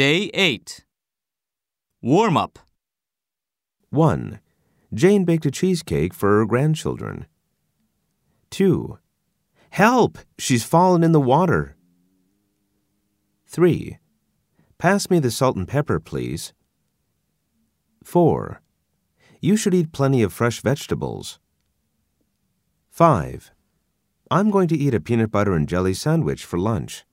Day 8. Warm up. 1. Jane baked a cheesecake for her grandchildren. 2. Help! She's fallen in the water. 3. Pass me the salt and pepper, please. 4. You should eat plenty of fresh vegetables. 5. I'm going to eat a peanut butter and jelly sandwich for lunch.